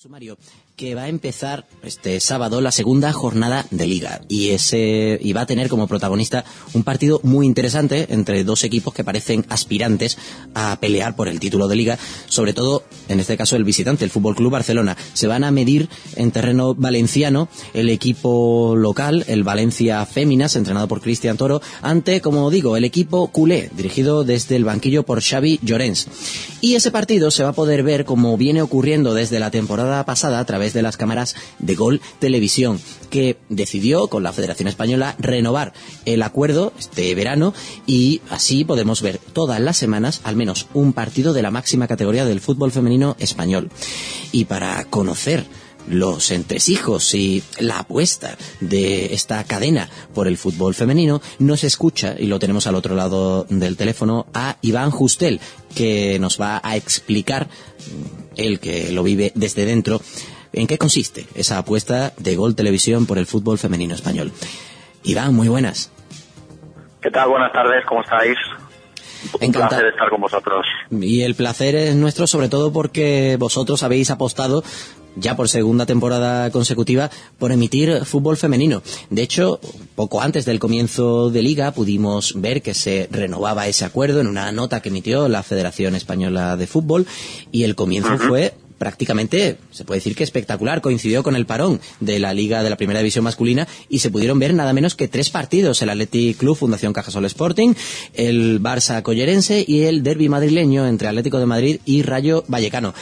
Sumario, que va a empezar este sábado la segunda jornada de liga y ese y va a tener como protagonista un partido muy interesante entre dos equipos que parecen aspirantes a pelear por el título de liga, sobre todo en este caso el visitante, el Fútbol Club Barcelona. Se van a medir en terreno valenciano el equipo local, el Valencia Féminas, entrenado por Cristian Toro, ante, como digo, el equipo culé, dirigido desde el banquillo por Xavi Llorens. Y ese partido se va a poder ver como viene ocurriendo desde la temporada pasada a través de las cámaras de Gol Televisión, que decidió con la Federación Española renovar el acuerdo este verano y así podemos ver todas las semanas al menos un partido de la máxima categoría del fútbol femenino español. Y para conocer los entresijos y la apuesta de esta cadena por el fútbol femenino, nos escucha, y lo tenemos al otro lado del teléfono, a Iván Justel, que nos va a explicar, él que lo vive desde dentro, en qué consiste esa apuesta de Gol Televisión por el fútbol femenino español. Iván, muy buenas. ¿Qué tal? Buenas tardes, ¿cómo estáis? Un Encantado. placer estar con vosotros. Y el placer es nuestro sobre todo porque vosotros habéis apostado ya por segunda temporada consecutiva por emitir fútbol femenino. De hecho, poco antes del comienzo de liga pudimos ver que se renovaba ese acuerdo en una nota que emitió la Federación Española de Fútbol y el comienzo fue prácticamente, se puede decir que espectacular, coincidió con el parón de la Liga de la Primera División masculina y se pudieron ver nada menos que tres partidos, el Athletic Club Fundación Cajasol Sporting, el Barça Collerense y el derby madrileño entre Atlético de Madrid y Rayo Vallecano.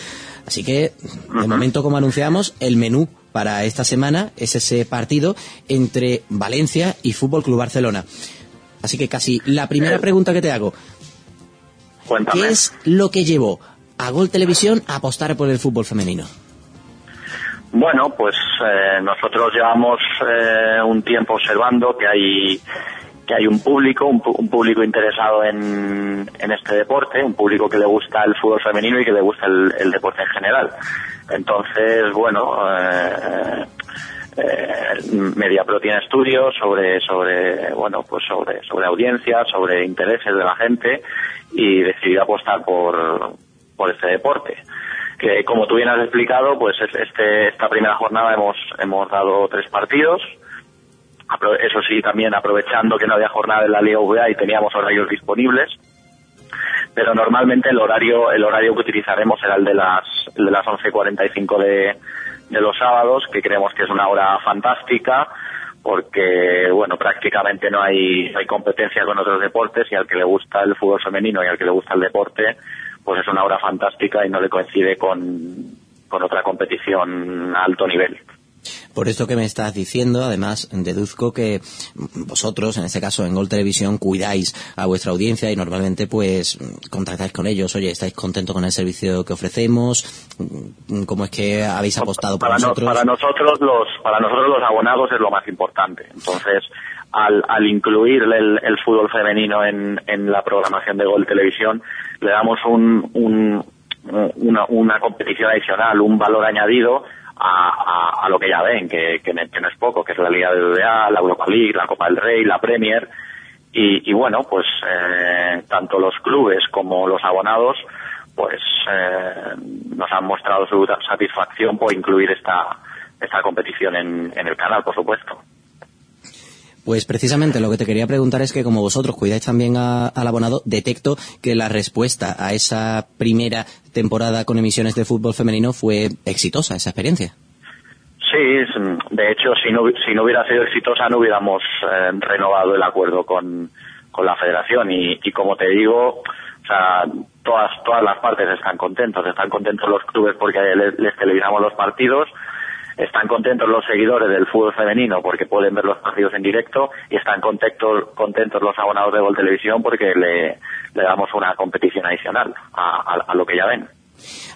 Así que, de momento, como anunciamos, el menú para esta semana es ese partido entre Valencia y Fútbol Club Barcelona. Así que casi la primera pregunta que te hago, Cuéntame. ¿qué es lo que llevó a Gol Televisión a apostar por el fútbol femenino? Bueno, pues eh, nosotros llevamos eh, un tiempo observando que hay que hay un público, un, un público interesado en, este deporte, un público que le gusta el fútbol femenino y que le gusta el, deporte en general. Entonces, bueno, eh, eh, MediaPro tiene estudios sobre, sobre, bueno, pues sobre, sobre audiencias, sobre intereses de la gente y decidió apostar por, por este deporte. Que como tú bien has explicado, pues es- este, esta primera jornada hemos, hemos dado tres partidos. Eso sí, también aprovechando que no había jornada en la Liga VA y teníamos horarios disponibles. Pero normalmente el horario el horario que utilizaremos será el de las de las 11:45 de, de los sábados que creemos que es una hora fantástica porque bueno prácticamente no hay hay competencia con otros deportes y al que le gusta el fútbol femenino y al que le gusta el deporte pues es una hora fantástica y no le coincide con con otra competición a alto nivel Por esto que me estás diciendo, además, deduzco que vosotros, en este caso en Gol Televisión, cuidáis a vuestra audiencia y normalmente, pues, contactáis con ellos. Oye, ¿estáis contentos con el servicio que ofrecemos? ¿Cómo es que habéis apostado por para, no- nosotros? para nosotros los para nosotros los abonados es lo más importante entonces al, al incluir el, el fútbol femenino en, en la programación de Gol Televisión le damos un, un- una, una competición adicional un valor añadido a, a- lo que ya ven que, que, no- es poco que es la Liga de BBA, la Europa League la Copa del Rey la Premier y, bueno pues eh, tanto los clubes como los abonados pues eh, nos han mostrado su satisfacción por incluir esta esta competición en el canal, por supuesto. Pues precisamente lo que te quería preguntar es que como vosotros cuidáis también a- al abonado, detecto que la respuesta a esa primera temporada con emisiones de fútbol femenino fue exitosa, esa experiencia. Sí, de hecho, si no, si no hubiera sido exitosa, no hubiéramos eh, renovado el acuerdo con, con la federación. Y, como te digo, todas, todas las partes están contentos. Están contentos los clubes porque les, les televisamos los partidos. Están contentos los seguidores del fútbol femenino porque pueden ver los partidos en directo y están contentos, contentos los abonados de Gol Televisión porque le, le damos una competición adicional a, a- a lo que ya ven.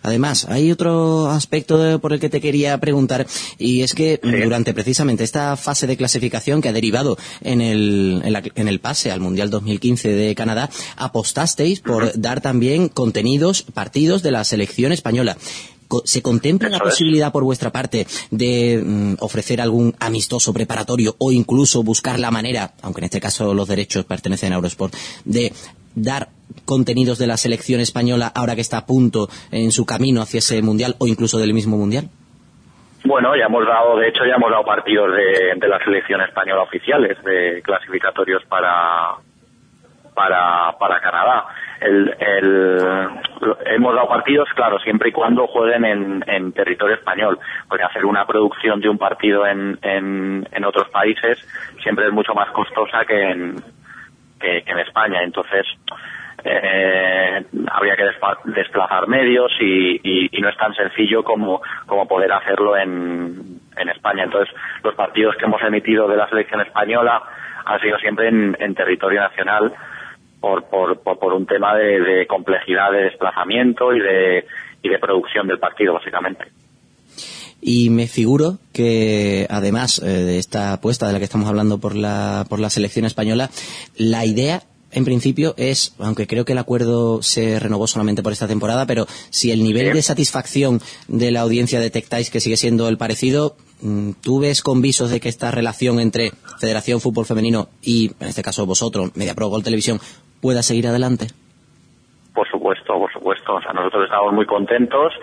Además, hay otro aspecto de- por el que te quería preguntar y es que durante precisamente esta fase de clasificación que ha derivado en el, en, la- en el pase al Mundial 2015 de Canadá, apostasteis por dar también contenidos, partidos de la selección española. ¿Se contempla la es. posibilidad por vuestra parte de mm, ofrecer algún amistoso preparatorio o incluso buscar la manera, aunque en este caso los derechos pertenecen a Eurosport, de dar contenidos de la selección española ahora que está a punto en su camino hacia ese mundial o incluso del mismo mundial? Bueno, ya hemos dado, de hecho, ya hemos dado partidos de, de la selección española oficiales, de clasificatorios para, para, para Canadá. El, el, hemos dado partidos, claro, siempre y cuando jueguen en, en territorio español, porque hacer una producción de un partido en, en, en otros países siempre es mucho más costosa que en, que, en España. Entonces, eh, habría que desplazar medios y, y, no es tan sencillo como, como poder hacerlo en, en España. Entonces, los partidos que hemos emitido de la selección española han sido siempre en territorio nacional por, por, por, por un tema de, de, complejidad de desplazamiento y de, y de producción del partido, básicamente. Y me figuro que, además eh, de esta apuesta de la que estamos hablando por la, por la selección española, la idea en principio es, aunque creo que el acuerdo se renovó solamente por esta temporada, pero si el nivel de satisfacción de la audiencia detectáis que sigue siendo el parecido, mm, ¿tú ves con visos de que esta relación entre Federación Fútbol Femenino y, en este caso vosotros, MediaPro Gol Televisión, pueda seguir adelante? Por supuesto, por supuesto. O sea, nosotros estamos muy contentos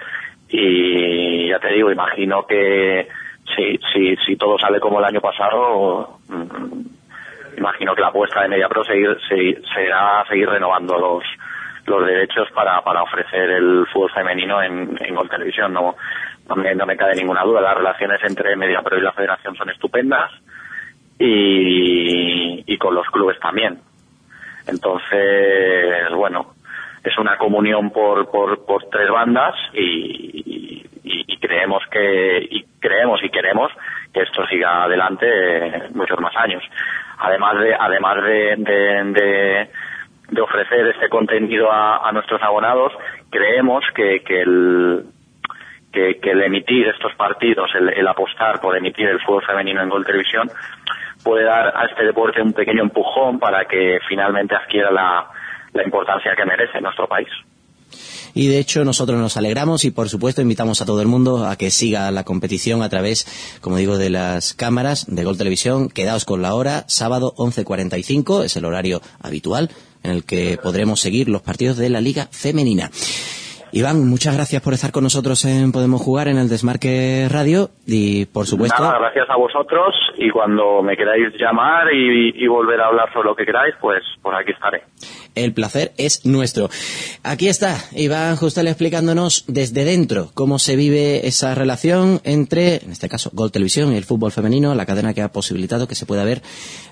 y ya te digo, imagino que si, si, si todo sale como el año pasado, imagino que la apuesta de MediaPro seguir, seguir, será seguir renovando los los derechos para, para ofrecer el fútbol femenino en, en Gol Televisión. No, no, me, no me cabe ninguna duda. Las relaciones entre MediaPro y la Federación son estupendas y, y con los clubes también. Entonces, bueno, es una comunión por, por, por tres bandas y, y, y, creemos que y creemos y queremos que esto siga adelante muchos más años. Además de además de, de, de, de ofrecer este contenido a, a, nuestros abonados, creemos que, que el que, el emitir estos partidos, el, el apostar por emitir el fútbol femenino en Gol Televisión, puede dar a este deporte un pequeño empujón para que finalmente adquiera la, la importancia que merece en nuestro país. Y de hecho nosotros nos alegramos y por supuesto invitamos a todo el mundo a que siga la competición a través, como digo, de las cámaras de Gol Televisión. Quedaos con la hora, sábado 11.45, es el horario habitual en el que podremos seguir los partidos de la Liga Femenina. Iván, muchas gracias por estar con nosotros en Podemos Jugar en el Desmarque Radio y por supuesto... Nada, gracias a vosotros y cuando me queráis llamar y, y, volver a hablar sobre lo que queráis, pues por aquí estaré. El placer es nuestro. Aquí está Iván Justel explicándonos desde dentro cómo se vive esa relación entre, en este caso, Gol Televisión y el fútbol femenino, la cadena que ha posibilitado que se pueda ver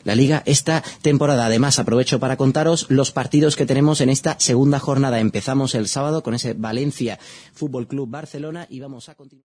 la liga esta temporada. Además, aprovecho para contaros los partidos que tenemos en esta segunda jornada. Empezamos el sábado con ese Valencia Fútbol Club Barcelona y vamos a continuar.